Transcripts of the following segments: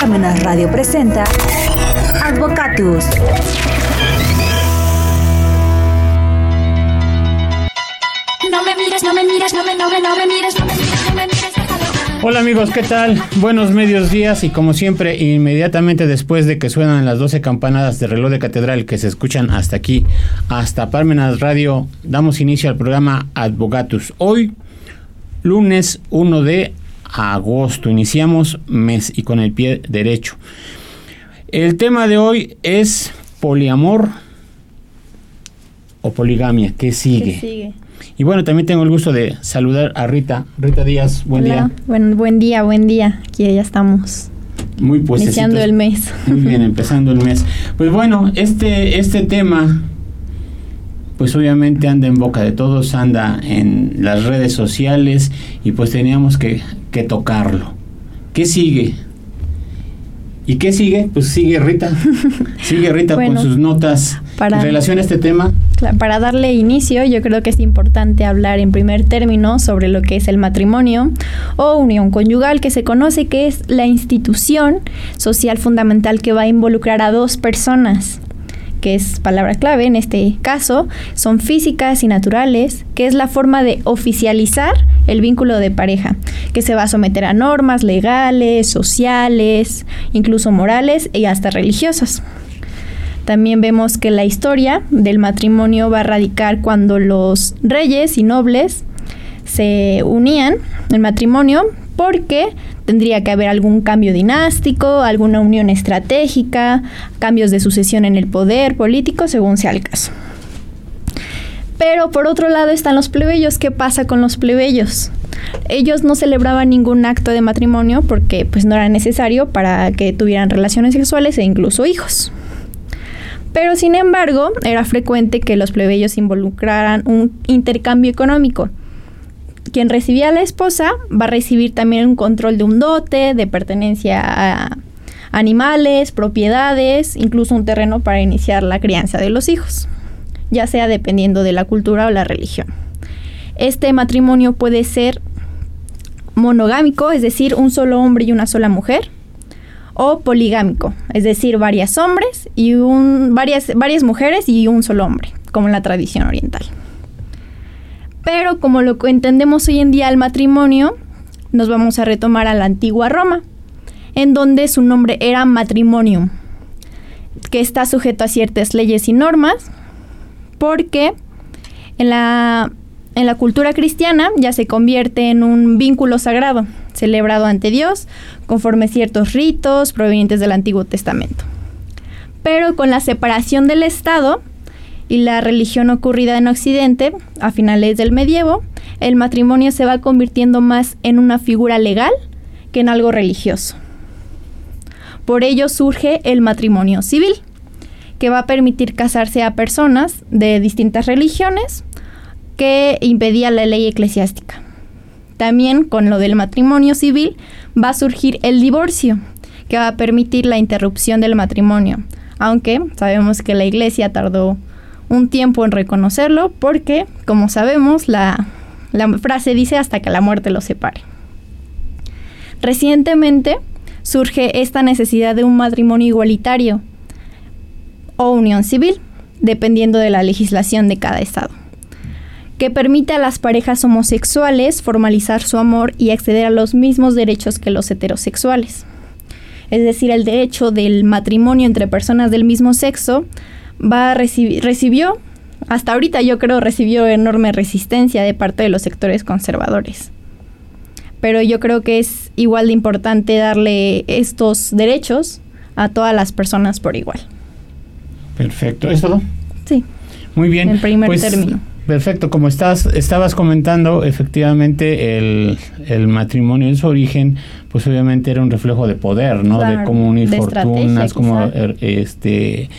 Parmenas Radio presenta Advocatus. No me mires, no me mires, no me, no me, no me mires, no me mires, no me mires. Hola amigos, ¿qué tal? Buenos medios días y como siempre, inmediatamente después de que suenan las 12 campanadas de reloj de catedral que se escuchan hasta aquí, hasta Parmenas Radio, damos inicio al programa Advocatus. Hoy, lunes 1 de agosto, iniciamos mes y con el pie derecho. El tema de hoy es poliamor o poligamia. ¿Qué sigue? ¿Qué sigue? Y bueno, también tengo el gusto de saludar a Rita. Rita Díaz, buen Hola. día. Buen, buen día, buen día. Aquí ya estamos Muy pues iniciando el mes. Muy bien, empezando el mes. Pues bueno, este, este tema, pues obviamente anda en boca de todos, anda en las redes sociales y pues teníamos que, que tocarlo. ¿Qué sigue? ¿Y qué sigue? Pues sigue Rita. Sigue Rita Bueno, con sus notas para- en relación a este tema. Para darle inicio, yo creo que es importante hablar en primer término sobre lo que es el matrimonio o unión conyugal, que se conoce que es la institución social fundamental que va a involucrar a dos personas que es palabra clave en este caso, son físicas y naturales, que es la forma de oficializar el vínculo de pareja, que se va a someter a normas legales, sociales, incluso morales y hasta religiosas. También vemos que la historia del matrimonio va a radicar cuando los reyes y nobles se unían en matrimonio porque tendría que haber algún cambio dinástico, alguna unión estratégica, cambios de sucesión en el poder político, según sea el caso. Pero por otro lado están los plebeyos. ¿Qué pasa con los plebeyos? Ellos no celebraban ningún acto de matrimonio porque pues no era necesario para que tuvieran relaciones sexuales e incluso hijos. Pero sin embargo, era frecuente que los plebeyos involucraran un intercambio económico. Quien recibía a la esposa va a recibir también un control de un dote, de pertenencia a animales, propiedades, incluso un terreno para iniciar la crianza de los hijos, ya sea dependiendo de la cultura o la religión. Este matrimonio puede ser monogámico, es decir, un solo hombre y una sola mujer, o poligámico, es decir, varias hombres y varias, varias mujeres y un solo hombre, como en la tradición oriental. Pero como lo entendemos hoy en día el matrimonio, nos vamos a retomar a la antigua Roma, en donde su nombre era matrimonium, que está sujeto a ciertas leyes y normas, porque en la, en la cultura cristiana ya se convierte en un vínculo sagrado, celebrado ante Dios, conforme ciertos ritos provenientes del Antiguo Testamento. Pero con la separación del Estado y la religión ocurrida en Occidente a finales del medievo, el matrimonio se va convirtiendo más en una figura legal que en algo religioso. Por ello surge el matrimonio civil, que va a permitir casarse a personas de distintas religiones que impedía la ley eclesiástica. También con lo del matrimonio civil va a surgir el divorcio, que va a permitir la interrupción del matrimonio, aunque sabemos que la iglesia tardó un tiempo en reconocerlo porque, como sabemos, la, la frase dice hasta que la muerte los separe. Recientemente surge esta necesidad de un matrimonio igualitario o unión civil, dependiendo de la legislación de cada estado, que permite a las parejas homosexuales formalizar su amor y acceder a los mismos derechos que los heterosexuales. Es decir, el derecho del matrimonio entre personas del mismo sexo va a recibir, recibió, hasta ahorita yo creo, recibió enorme resistencia de parte de los sectores conservadores. Pero yo creo que es igual de importante darle estos derechos a todas las personas por igual. Perfecto, ¿es todo? Sí, Muy bien. en primer Pues, término. Perfecto, como estás, estabas comentando, efectivamente el, el matrimonio en su origen, pues obviamente era un reflejo de poder, ¿no? de cómo unir de fortunas, cómo er, este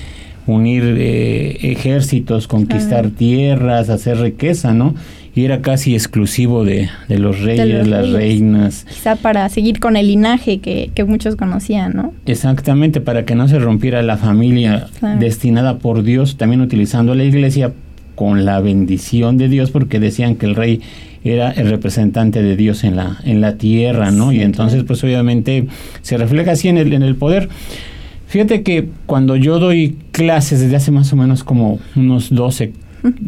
unir eh, ejércitos, conquistar tierras, hacer riqueza, ¿no? Y era casi exclusivo de, de los reyes, los las reyes. reinas. Quizá para seguir con el linaje que, que muchos conocían, ¿no? Exactamente, para que no se rompiera la familia Claro. destinada por Dios, también utilizando la iglesia con la bendición de Dios, porque decían que el rey era el representante de Dios en la, en la tierra, ¿no? y entonces, pues obviamente se refleja así en el, en el poder. Fíjate que cuando yo doy clases desde hace más o menos como unos 12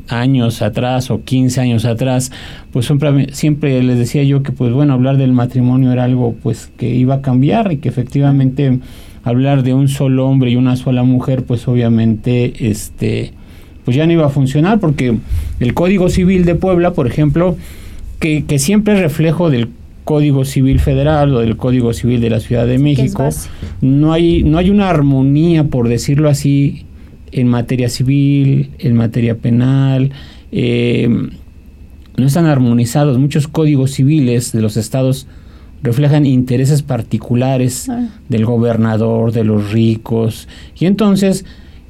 años atrás o 15 años atrás, pues siempre, siempre les decía yo que pues bueno, hablar del matrimonio era algo pues que iba a cambiar y que efectivamente hablar de un solo hombre y una sola mujer pues obviamente este pues ya no iba a funcionar porque el Código Civil de Puebla, por ejemplo, que, que siempre es reflejo del Código Civil Federal o del Código Civil de la Ciudad de México, no hay, no hay una armonía, por decirlo así, en materia civil, en materia penal, eh, no están armonizados. Muchos códigos civiles de los estados reflejan intereses particulares ah. del gobernador, de los ricos, y entonces,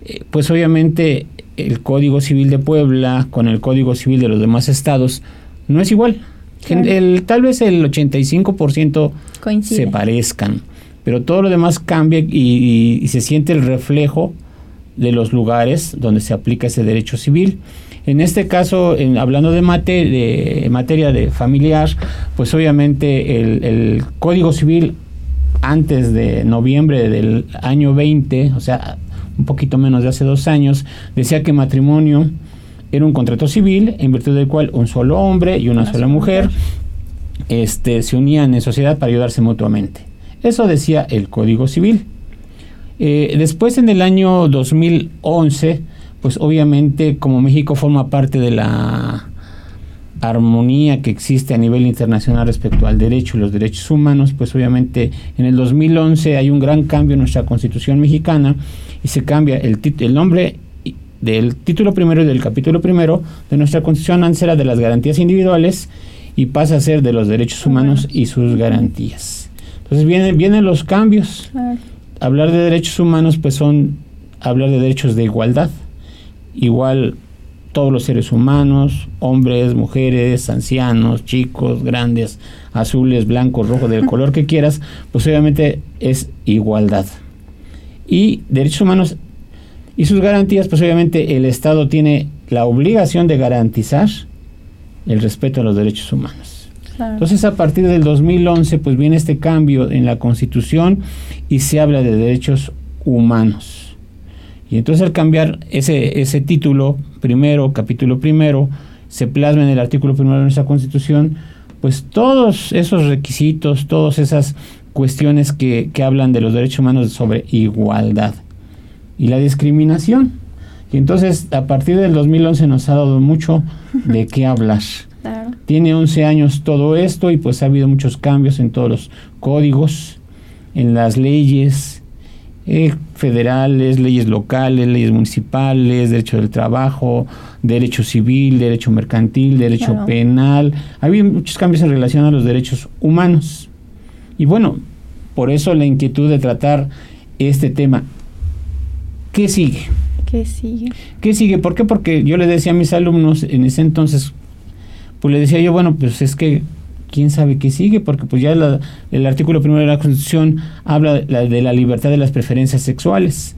eh, pues obviamente el Código Civil de Puebla con el Código Civil de los demás estados no es igual. El, tal vez el 85% se parezcan, pero todo lo demás cambia y se siente el reflejo de los lugares donde se aplica ese derecho civil. En este caso, en, hablando de, de, materia de familiar, pues obviamente el, Código Civil antes de noviembre del año 20, o sea, un poquito menos de hace dos años, decía que matrimonio era un contrato civil en virtud del cual un solo hombre y una, sola mujer, Este, se unían en sociedad para ayudarse mutuamente. Eso decía el Código Civil. Eh, después, en el año 2011, pues obviamente como México forma parte de la armonía que existe a nivel internacional respecto al derecho y los derechos humanos, pues obviamente en el 2011 hay un gran cambio en nuestra constitución mexicana y se cambia el, el nombre del título primero y del capítulo primero de nuestra constitución antes era de las garantías individuales y pasa a ser de los derechos humanos y sus garantías. Entonces vienen, vienen los cambios hablar de derechos humanos pues son hablar de derechos de igualdad. Igual todos los seres humanos, hombres, mujeres, ancianos, chicos, grandes, azules, blancos, rojos, del color que quieras, pues obviamente es igualdad. Y derechos humanos y sus garantías, pues obviamente el Estado tiene la obligación de garantizar el respeto a los derechos humanos. Entonces, a partir del 2011, pues viene este cambio en la Constitución y se habla de derechos humanos. Y entonces al cambiar ese, ese título primero, capítulo primero, se plasma en el artículo primero de nuestra Constitución, pues todos esos requisitos, todas esas cuestiones que, que hablan de los derechos humanos sobre igualdad y la discriminación. Y entonces a partir del 2011 nos ha dado mucho de qué hablar. Tiene 11 años todo esto y pues ha habido muchos cambios en todos los códigos, en las leyes eh, federales, leyes locales, leyes municipales, derecho del trabajo, derecho civil, derecho mercantil, derecho penal. Ha habido muchos cambios en relación a los derechos humanos. Y bueno, por eso la inquietud de tratar este tema. ¿Qué sigue? ¿Qué sigue? ¿Qué sigue? ¿Por qué? Porque yo le decía a mis alumnos en ese entonces, pues le decía yo, bueno, pues es que quién sabe qué sigue, porque pues ya el artículo primero de la Constitución habla de la, libertad de las preferencias sexuales.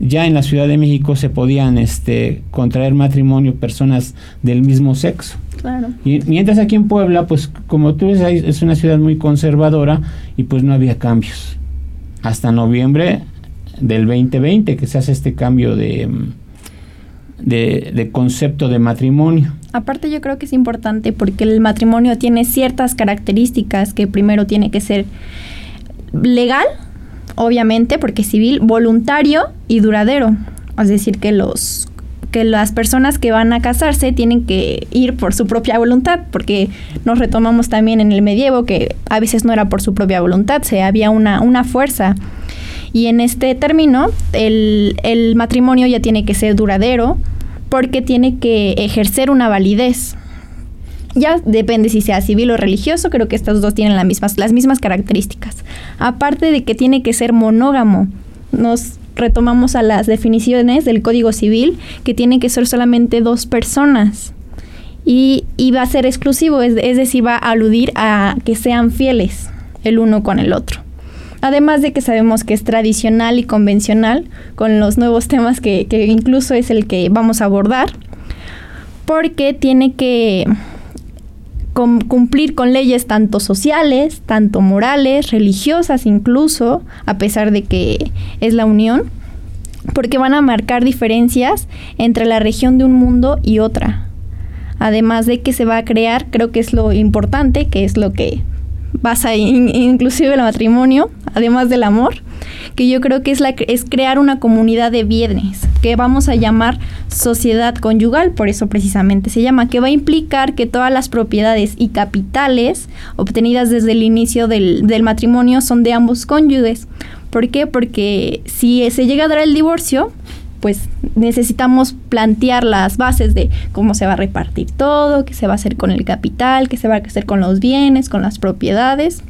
Ya en la Ciudad de México se podían este, contraer matrimonio personas del mismo sexo. Claro. Y mientras aquí en Puebla, pues como tú ves, es una ciudad muy conservadora y pues no había cambios. Hasta noviembre del 2020 que se hace este cambio de, de, concepto de matrimonio. Aparte yo creo que es importante porque el matrimonio tiene ciertas características que primero tiene que ser legal, obviamente, porque civil, voluntario y duradero. Es decir, que los que las personas que van a casarse tienen que ir por su propia voluntad, porque nos retomamos también en el medievo que a veces no era por su propia voluntad, se había una, una fuerza y en este término, el, el matrimonio ya tiene que ser duradero porque tiene que ejercer una validez. Ya depende si sea civil o religioso, creo que estos dos tienen las mismas, las mismas características. Aparte de que tiene que ser monógamo, nos retomamos a las definiciones del Código Civil, que tiene que ser solamente dos personas. Y, y va a ser exclusivo, es, es decir, va a aludir a que sean fieles el uno con el otro. Además de que sabemos que es tradicional y convencional con los nuevos temas que, incluso es el que vamos a abordar, porque tiene que cumplir con leyes tanto sociales, tanto morales, religiosas incluso, a pesar de que es la unión, porque van a marcar diferencias entre la región de un mundo y otra. Además de que se va a crear, creo que es lo importante, que es lo que basa in- inclusive el matrimonio, además del amor, que yo creo que es, la, es crear una comunidad de bienes, que vamos a llamar sociedad conyugal, por eso precisamente se llama, que va a implicar que todas las propiedades y capitales obtenidas desde el inicio del, del matrimonio son de ambos cónyuges. ¿Por qué? Porque si se llega a dar el divorcio, pues necesitamos plantear las bases de cómo se va a repartir todo, qué se va a hacer con el capital, qué se va a hacer con los bienes, con las propiedades.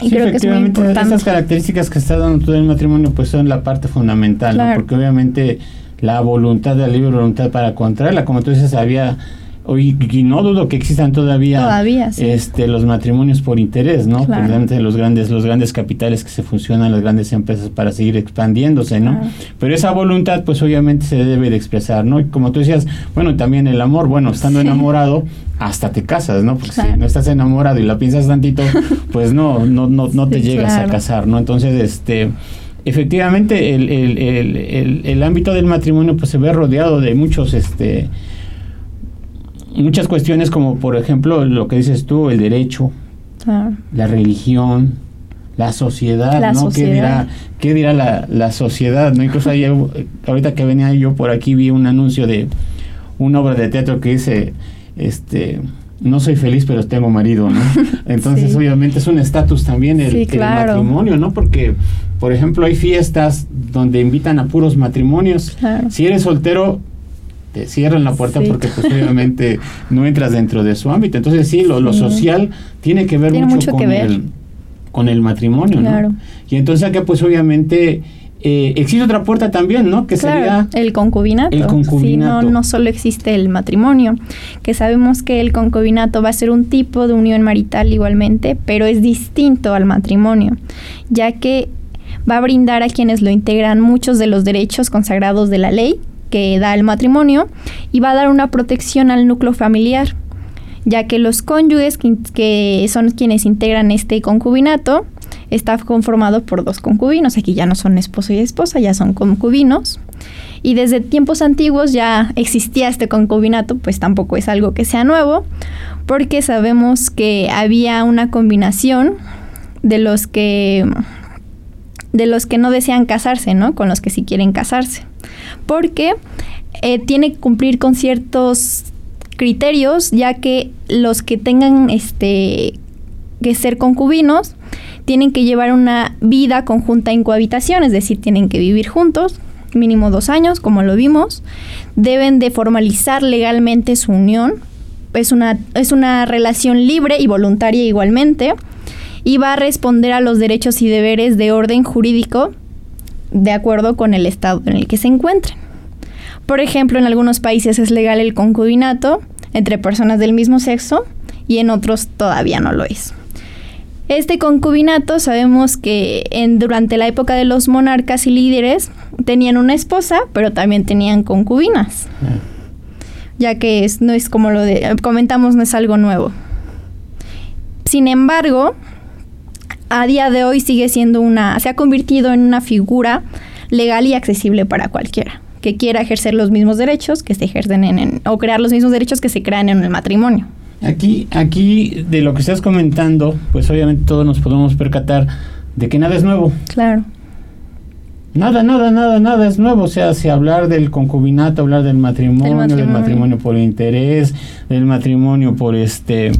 Y Sí, creo que es muy efectivamente, importante. Esas características que está dando todo el matrimonio pues son la parte fundamental, ¿no? Porque obviamente la voluntad, la libre voluntad para contraerla, como tú dices, había hoy y no dudo que existan todavía, Todavía, sí. este los matrimonios por interés, ¿no? Claro. Los grandes los grandes capitales que se funcionan, las grandes empresas para seguir expandiéndose, ¿no? Claro. Pero esa voluntad pues obviamente se debe de expresar, ¿no? Y como tú decías, bueno, también el amor, bueno, estando Sí. enamorado hasta te casas, ¿no? Porque si no estás enamorado y la piensas tantito, pues no no no no te Sí, llegas a casar, ¿no? Entonces, este efectivamente el, el, el, el, el ámbito del matrimonio pues se ve rodeado de muchos este muchas cuestiones como por ejemplo lo que dices tú, el derecho, la religión, la sociedad, La ¿no? sociedad. ¿Qué dirá, qué dirá la, la sociedad? ¿no? Incluso ahí, eh, ahorita que venía yo por aquí vi un anuncio de una obra de teatro que dice, este, no soy feliz pero tengo marido, ¿no? Entonces Sí. obviamente es un estatus también el, Sí, el claro. matrimonio, ¿no? Porque, por ejemplo, hay fiestas donde invitan a puros matrimonios. Claro. Si eres soltero, te cierran la puerta Sí. porque pues obviamente no entras dentro de su ámbito. Entonces sí, lo, lo social tiene que ver Tiene mucho, mucho con, ver. El, con el matrimonio, Claro. ¿no? Y entonces acá pues obviamente eh, existe otra puerta también, ¿no? Que Claro, sería... el concubinato. el concubinato. Sí, no, no solo existe el matrimonio, que sabemos que el concubinato va a ser un tipo de unión marital igualmente, pero es distinto al matrimonio, ya que va a brindar a quienes lo integran muchos de los derechos consagrados de la ley que da el matrimonio y va a dar una protección al núcleo familiar, ya que los cónyuges que, son quienes integran este concubinato está conformado por dos concubinos. Aquí ya no son esposo y esposa, ya son concubinos. Y desde tiempos antiguos ya existía este concubinato, pues tampoco es algo que sea nuevo, porque sabemos que había una combinación de los que de los que no desean casarse, ¿no? Con los que sí quieren casarse. Porque eh, tiene que cumplir con ciertos criterios, ya que los que tengan este que ser concubinos tienen que llevar una vida conjunta en cohabitación, es decir, tienen que vivir juntos, mínimo dos años, como lo vimos. Deben de formalizar legalmente su unión. Es una, es una relación libre y voluntaria igualmente. Y va a responder a los derechos y deberes de orden jurídico de acuerdo con el estado en el que se encuentren. Por ejemplo, en algunos países es legal el concubinato entre personas del mismo sexo y en otros todavía no lo es. Este concubinato sabemos que en, durante la época de los monarcas y líderes tenían una esposa, pero también tenían concubinas, ya que es, no es como lo de, comentamos, no es algo nuevo. Sin embargo, a día de hoy sigue siendo una, se ha convertido en una figura legal y accesible para cualquiera que quiera ejercer los mismos derechos que se ejercen en, en o crear los mismos derechos que se crean en el matrimonio. Aquí, aquí de lo que estás comentando, pues obviamente todos nos podemos percatar de que nada es nuevo. Claro. Nada, nada, nada, nada es nuevo. O sea, si hablar del concubinato, hablar del matrimonio, del matrimonio. por interés, del matrimonio por este,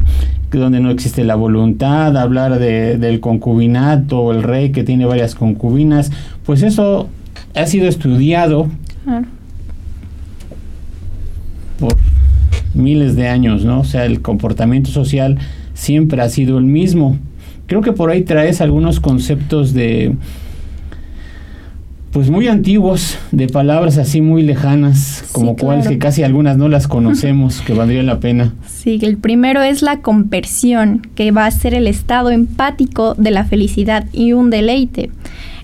donde no existe la voluntad, hablar de, del concubinato, el rey que tiene varias concubinas, pues eso ha sido estudiado por miles de años, ¿no? O sea, el comportamiento social siempre ha sido el mismo. Creo que por ahí traes algunos conceptos de pues muy antiguos, de palabras así muy lejanas, como Sí, que casi algunas no las conocemos, que valdría la pena. Sí, el primero es la compersión, que va a ser el estado empático de la felicidad y un deleite.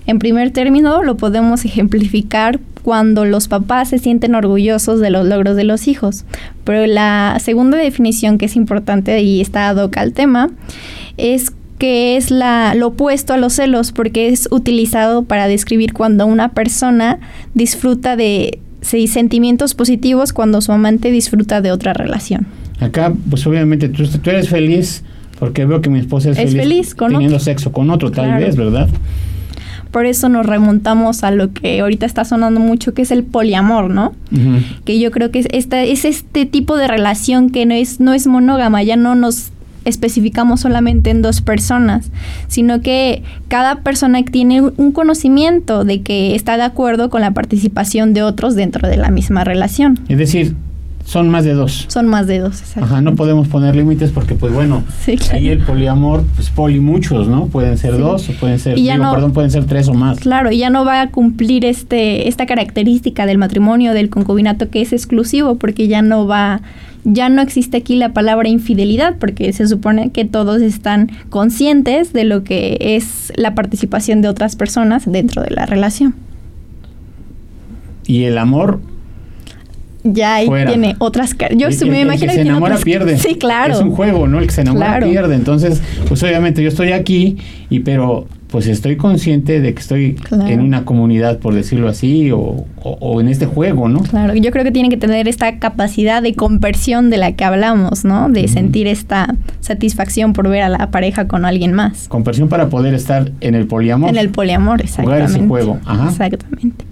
En primer término, lo podemos ejemplificar cuando los papás se sienten orgullosos de los logros de los hijos. Pero la segunda definición que es importante y está ad hoc al tema es que es la, lo opuesto a los celos porque es utilizado para describir cuando una persona disfruta de sentimientos positivos cuando su amante disfruta de otra relación. Acá, pues obviamente tú, tú eres feliz porque veo que mi esposa es, Es feliz con teniendo otro. sexo con otro, tal vez, ¿verdad? Por eso nos remontamos a lo que ahorita está sonando mucho, que es el poliamor, ¿no? Que yo creo que es, esta, es este tipo de relación que no es, no es monógama, ya no nos especificamos solamente en dos personas, sino que cada persona tiene un conocimiento de que está de acuerdo con la participación de otros dentro de la misma relación. Es decir, son más de dos. Son más de dos, exacto. Ajá, no podemos poner límites porque, pues bueno, Sí, claro. ahí el poliamor, pues poli muchos, ¿no? Pueden ser Sí. dos o pueden ser, Y ya digo, no- perdón, pueden ser tres o más. Claro, y ya no va a cumplir este esta característica del matrimonio, del concubinato que es exclusivo, porque ya no va, ya no existe aquí la palabra infidelidad, porque se supone que todos están conscientes de lo que es la participación de otras personas dentro de la relación. Y el amor, Ya ahí Fuera. tiene otras car- Yo el, el- me el imagino que que se enamora otras- pierde. Sí, claro. Es un juego, ¿no? El que se enamora Claro. pierde. Entonces, pues obviamente yo estoy aquí, y pero pues estoy consciente de que estoy Claro. en una comunidad, por decirlo así, o, o- o en este juego, ¿no? Claro, yo creo que tiene que tener esta capacidad de conversión de la que hablamos, ¿no? De sentir esta satisfacción por ver a la pareja con alguien más. Conversión para poder estar en el poliamor. En el poliamor, Jugar exactamente. ese juego, ajá. Exactamente.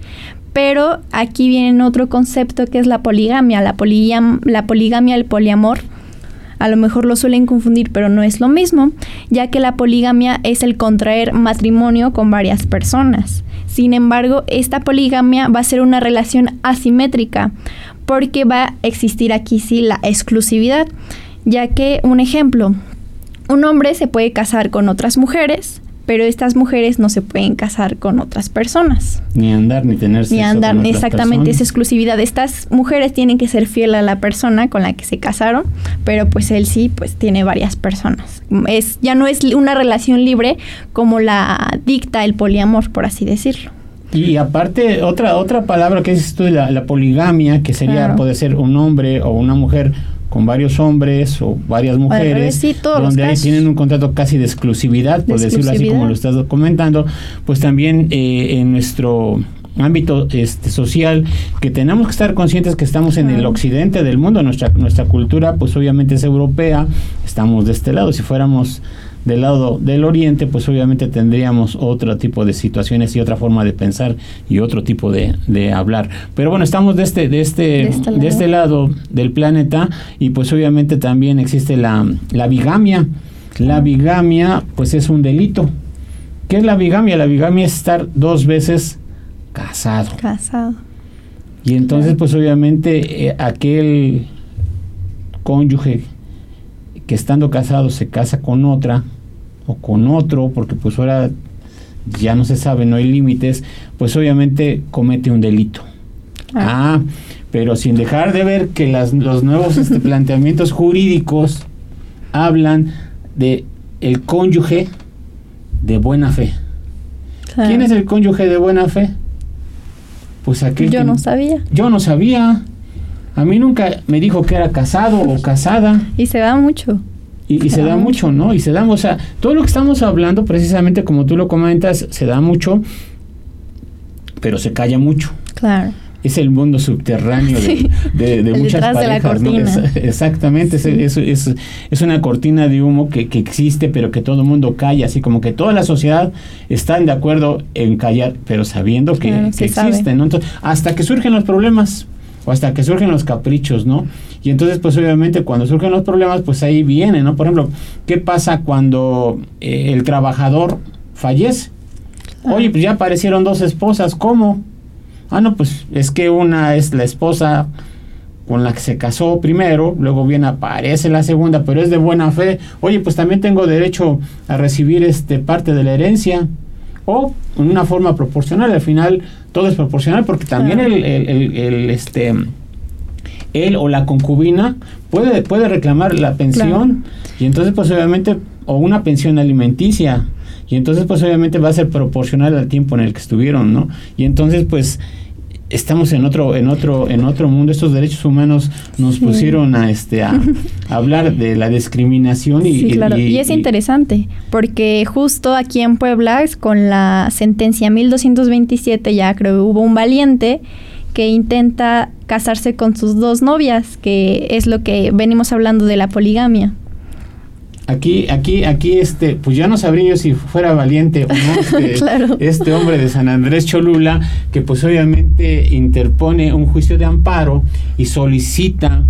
Pero aquí viene otro concepto que es la poligamia. La, la poligamia, el poliamor, a lo mejor lo suelen confundir, pero no es lo mismo, ya que la poligamia es el contraer matrimonio con varias personas. Sin embargo, esta poligamia va a ser una relación asimétrica, porque va a existir aquí sí la exclusividad, ya que, un ejemplo, un hombre se puede casar con otras mujeres, pero estas mujeres no se pueden casar con otras personas. Ni andar, ni tener Ni sexo andar, con otras exactamente, esa personas. exclusividad. Estas mujeres tienen que ser fiel a la persona con la que se casaron, pero pues él sí, pues tiene varias personas. Es, ya no es una relación libre como la dicta el poliamor, por así decirlo. Y aparte, otra otra palabra que es esto de la, la poligamia, que sería, Claro. puede ser un hombre o una mujer con varios hombres o varias mujeres, revés, sí, donde ahí tienen un contrato casi de exclusividad, por De decirlo así como lo estás comentando, pues también eh, en nuestro ámbito este social que tenemos que estar conscientes que estamos en el occidente del mundo nuestra nuestra cultura pues obviamente es europea estamos de este lado si fuéramos del lado del oriente pues obviamente tendríamos otro tipo de situaciones y otra forma de pensar y otro tipo de, de hablar. Pero bueno estamos de este de este De este de este lado. del planeta y pues obviamente también existe la, la bigamia. La bigamia pues es un delito. ¿qué es la bigamia? la bigamia es estar dos veces casado. Casado. y entonces, pues obviamente eh, aquel cónyuge que estando casado se casa con otra o con otro, porque pues ahora ya no se sabe, no hay límites, pues obviamente comete un delito. Ah, pero sin dejar de ver que las, los nuevos este, planteamientos jurídicos hablan de el cónyuge de buena fe. Claro. ¿Quién es el cónyuge de buena fe? Pues aquel Yo que- no sabía. yo no sabía. A mí nunca me dijo que era casado o casada. Y se da mucho. Y, y se Se da da mucho, ¿no? Y se da, o sea, todo lo que estamos hablando, precisamente como tú lo comentas, se da mucho, pero se calla mucho. Claro. Es el mundo subterráneo de, Sí. de- de El muchas detrás de la parejas, ¿no? cortina. Es- exactamente, es, es, es- es una cortina de humo que, que existe, pero que todo el mundo calla, así como que toda la sociedad están de acuerdo en callar, pero sabiendo que, Claro, que ¿no? Entonces, hasta que surgen los problemas o hasta que surgen los caprichos, ¿no? Y entonces, pues obviamente cuando surgen los problemas, pues ahí viene, ¿no? Por ejemplo, ¿qué pasa cuando eh, el trabajador fallece? Ah. Oye, pues ya aparecieron dos esposas, ¿cómo? Ah, no, pues es que una es la esposa con la que se casó primero, luego viene aparece la segunda, pero es de buena fe. Oye, pues también tengo derecho a recibir este parte de la herencia o en una forma proporcional. Al final todo es proporcional porque también el- el- el, este él o la concubina puede puede reclamar la pensión y entonces pues obviamente o una pensión alimenticia y entonces pues obviamente va a ser proporcional al tiempo en el que estuvieron, ¿no? Y entonces pues estamos en otro en otro en otro mundo estos derechos humanos nos Sí. pusieron a este a, a hablar de la discriminación y, Sí, claro. Y, es y- interesante, porque justo aquí en Puebla, es con la sentencia 1227, ya creo que hubo un valiente que intenta casarse con sus dos novias, que es lo que venimos hablando de la poligamia. Aquí, aquí, aquí, este, pues ya no sabría yo si fuera valiente o no este, Claro. este hombre de San Andrés Cholula, que pues obviamente interpone un juicio de amparo y solicita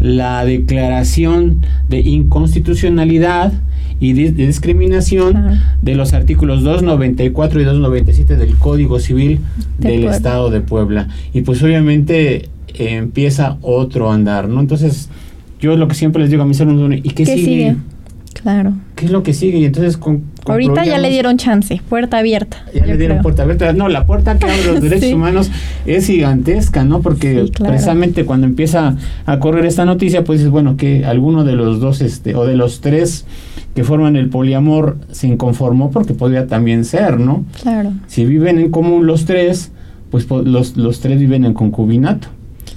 la declaración de inconstitucionalidad y de, de discriminación de los artículos 294 y 297 del Código Civil De del Puebla. Estado de Puebla. Y pues obviamente eh, empieza otro andar, ¿no? Entonces, yo lo que siempre les digo a mis alumnos, ¿y qué, ¿Qué sigue? Claro. ¿Qué es lo que sigue? Y entonces con, Ahorita ya le dieron chance, puerta abierta. ya le dieron creo. puerta abierta. No, la puerta que abre los derechos Sí. humanos es gigantesca, ¿no? Porque Sí, claro. precisamente cuando empieza a correr esta noticia, pues dices, bueno, que alguno de los dos, este, o de los tres que forman el poliamor se inconformó, porque podría también ser, ¿no? Claro. Si viven en común los tres, pues los, los tres viven en concubinato.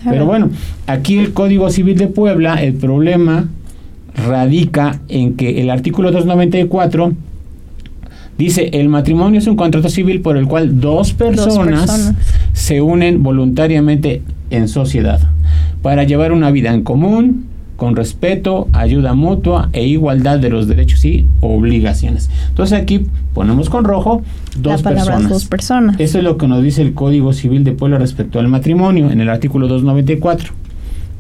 claro. Pero bueno, aquí el Código Civil de Puebla, el problema radica en que el artículo 294 dice, el matrimonio es un contrato civil por el cual dos personas, personas. se unen voluntariamente en sociedad para llevar una vida en común, con respeto, ayuda mutua e igualdad de los derechos y obligaciones. Entonces aquí ponemos con rojo dos la personas. dos personas. Eso es lo que nos dice el Código Civil de Puebla respecto al matrimonio en el artículo 294.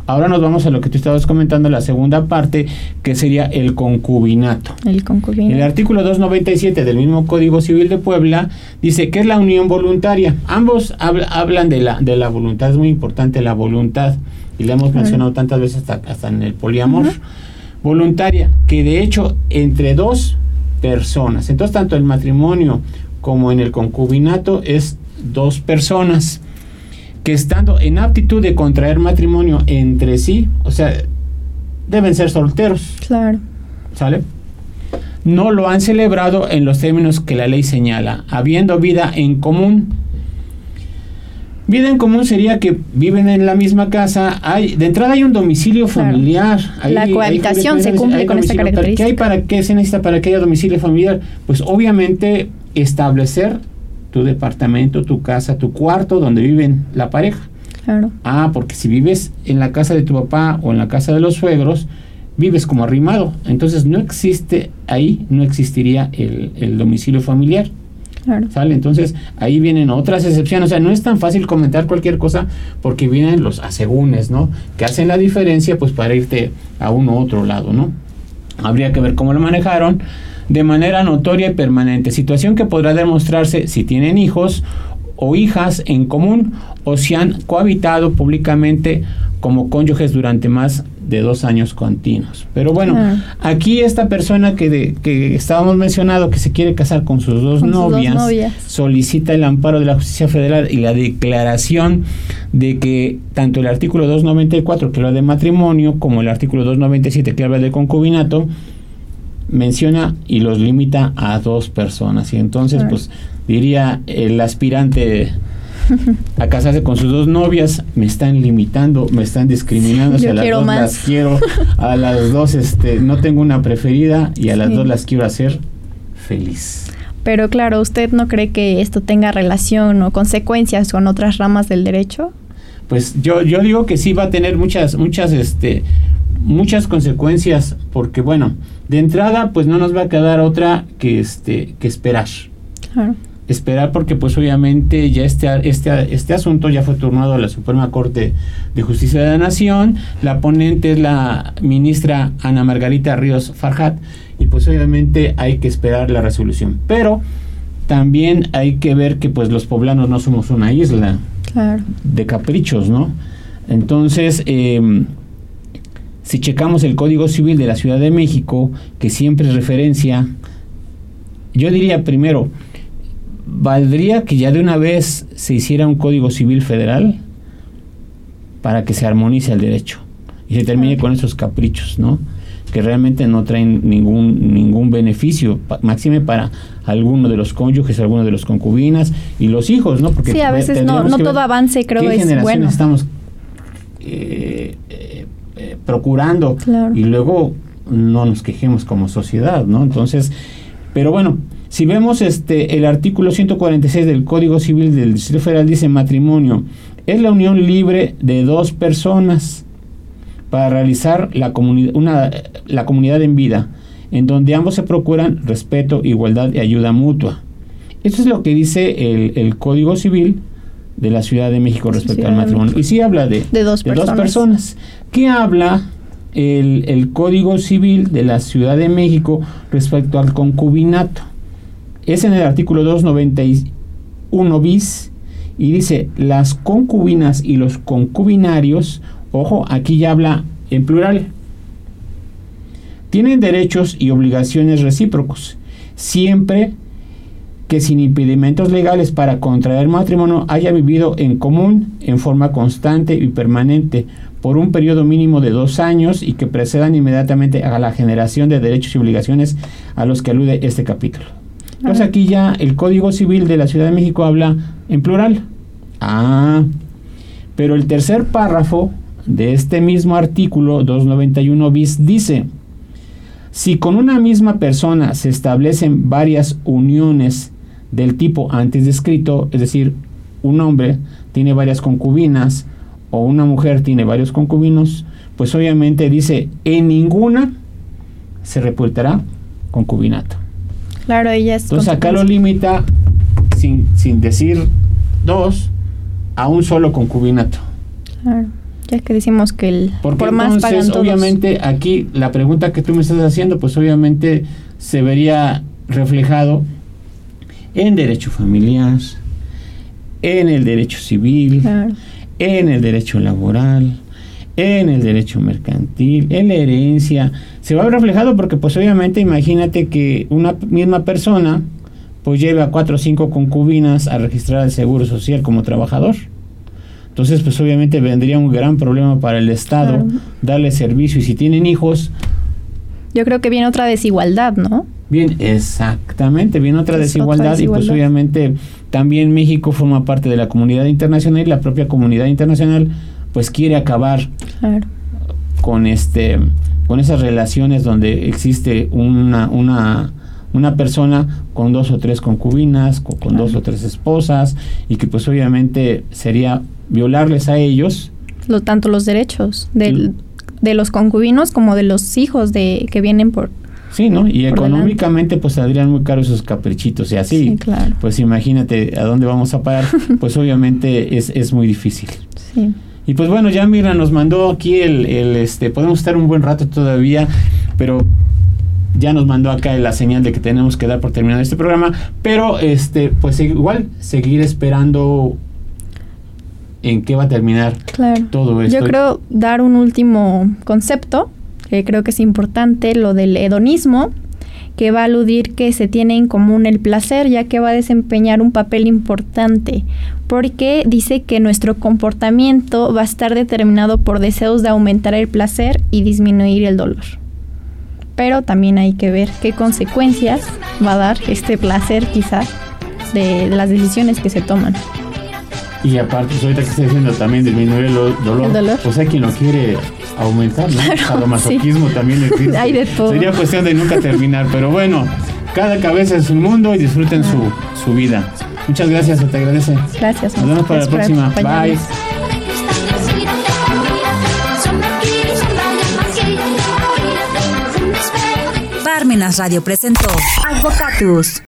Ahora nos vamos a lo que tú estabas comentando, la segunda parte, que sería el concubinato. El concubino. El artículo 297 del mismo Código Civil de Puebla dice que es la unión voluntaria. Ambos habla- hablan de la, de la voluntad, es muy importante la voluntad, y la hemos mencionado tantas veces hasta, hasta en el poliamor. Voluntaria, que de hecho entre dos personas, entonces tanto el matrimonio como en el concubinato es dos personas que estando en aptitud de contraer matrimonio entre sí, o sea, deben ser solteros. Claro. ¿Sale? No lo han celebrado en los términos que la ley señala, habiendo vida en común. Vida en común sería que viven en la misma casa. Hay, de entrada hay un domicilio Claro. familiar. Hay- La cohabitación se cumple con esta domicilio. ¿Para ¿Qué hay característica? para qué se necesita para que haya domicilio familiar? Pues obviamente establecer tu departamento, tu casa, tu cuarto donde viven la pareja. Claro. Ah, porque si vives en la casa de tu papá o en la casa de los suegros, vives como arrimado. Entonces no existe ahí, no existiría el, el domicilio familiar. Claro. ¿Sale? Entonces ahí vienen otras excepciones. O sea, no es tan fácil comentar cualquier cosa porque vienen los asegúnes, ¿no? Que hacen la diferencia pues para irte a uno u otro lado, ¿no? Habría que ver cómo lo manejaron de manera notoria y permanente. Situación que podrá demostrarse si tienen hijos o hijas en común o si han cohabitado públicamente como cónyuges durante más de dos años continuos. Pero bueno, Claro. aquí esta persona que, de- que estábamos mencionado que se quiere casar con sus dos, Con sus dos novias, novias. solicita el amparo de la justicia federal y la declaración de que tanto el artículo 294 que habla de matrimonio como el artículo 297 que habla de concubinato menciona y los limita a dos personas y entonces Claro. pues diría el aspirante a casarse con sus dos novias me están limitando me están discriminando Yo a las quiero dos más. las quiero a las dos este no tengo una preferida y a las dos las quiero hacer feliz Pero claro, ¿usted no cree que esto tenga relación o consecuencias con otras ramas del derecho? pues yo, yo digo que sí va a tener muchas, muchas, este, muchas consecuencias, porque bueno, de entrada, pues no nos va a quedar otra que este, que esperar. Claro. Esperar porque pues obviamente ya este, este, este asunto ya fue turnado a la Suprema Corte de Justicia de la Nación. La ponente es la ministra Ana Margarita Ríos Farhat y pues obviamente hay que esperar la resolución. Pero también hay que ver que pues los poblanos no somos una isla Claro. de caprichos, ¿no? Entonces, eh, si checamos el Código Civil de la Ciudad de México, que siempre es referencia, yo diría primero, ¿valdría que ya de una vez se hiciera un Código Civil federal para que se armonice el derecho y se termine con esos caprichos, ¿no? que realmente no traen ningún ningún beneficio, pa- máxime para alguno de los cónyuges, alguno de los concubinas y los hijos, ¿no? Porque Sí, a veces no, que todo avance creo qué es bueno. estamos eh, eh, procurando Claro. y luego no nos quejemos como sociedad, ¿no? Entonces, pero bueno, si vemos este el artículo 146 del Código Civil del Distrito Federal dice matrimonio es la unión libre de dos personas para realizar la comunidad una la comunidad en vida en donde ambos se procuran respeto, igualdad y ayuda mutua. Esto es lo que dice el, el Código Civil de la Ciudad de México respecto Ciudad al matrimonio. Y sí habla de, De dos personas. personas. ¿Qué habla el, el Código Civil de la Ciudad de México respecto al concubinato? Es en el artículo 291 bis y dice las concubinas y los concubinarios, ojo, aquí ya habla en plural, tienen derechos y obligaciones recíprocos, siempre que sin impedimentos legales para contraer matrimonio haya vivido en común en forma constante y permanente por un periodo mínimo de dos años y que precedan inmediatamente a la generación de derechos y obligaciones a los que alude este capítulo. Entonces aquí ya el Código Civil de la Ciudad de México habla en plural. Ah, pero el tercer párrafo de este mismo artículo 291 bis dice, si con una misma persona se establecen varias uniones del tipo antes descrito, es decir, un hombre tiene varias concubinas o una mujer tiene varios concubinos, pues obviamente dice, en ninguna se reportará concubinato. Claro, ella es Entonces acá lo limita sin, sin decir dos a un solo concubinato. Claro, ya que decimos que el Porque por más pagan entonces, todos. obviamente, aquí la pregunta que tú me estás haciendo, pues obviamente se vería reflejado en derecho familiar, en el derecho civil, Claro. en el derecho laboral, en el derecho mercantil, en la herencia. Se va a ver reflejado porque pues obviamente imagínate que una misma persona pues lleve a cuatro o cinco concubinas a registrar el seguro social como trabajador. Entonces pues obviamente vendría un gran problema para el Estado Claro. darle servicio y si tienen hijos, Yo creo que viene otra desigualdad, ¿no? Bien, exactamente, viene otra Es otra desigualdad, y pues obviamente también México forma parte de la comunidad internacional y la propia comunidad internacional pues quiere acabar Claro. con este con esas relaciones donde existe una una una persona con dos o tres concubinas, con, con dos o tres esposas y que pues obviamente sería violarles a ellos. Lo, tanto los derechos del, de los concubinos como de los hijos de que vienen por... Sí, ¿no? Y económicamente pues saldrían muy caros esos caprichitos y así. Sí, claro. Pues imagínate a dónde vamos a parar, pues obviamente es, es muy difícil. Sí. Y pues bueno, ya Mira nos mandó aquí el, el, este, podemos estar un buen rato todavía, pero ya nos mandó acá la señal de que tenemos que dar por terminado este programa, pero este, pues igual seguir esperando en qué va a terminar Claro. todo esto. Yo creo dar un último concepto, que creo que es importante, lo del hedonismo, que va a aludir que se tiene en común el placer, ya que va a desempeñar un papel importante, porque dice que nuestro comportamiento va a estar determinado por deseos de aumentar el placer y disminuir el dolor. Pero también hay que ver qué consecuencias va a dar este placer quizá de, de las decisiones que se toman. Y aparte, pues ahorita que estoy diciendo también disminuir el do- dolor, El dolor. pues hay quien lo quiere aumentar, ¿no? Claro, Sadomasoquismo también existe. Hay de todo. Sería cuestión de nunca terminar, pero bueno, cada cabeza es un mundo y disfruten su, su vida. Muchas gracias, se te agradece. Gracias. Nos vemos para la próxima. Bye. Parmenas Radio presentó Advocatus.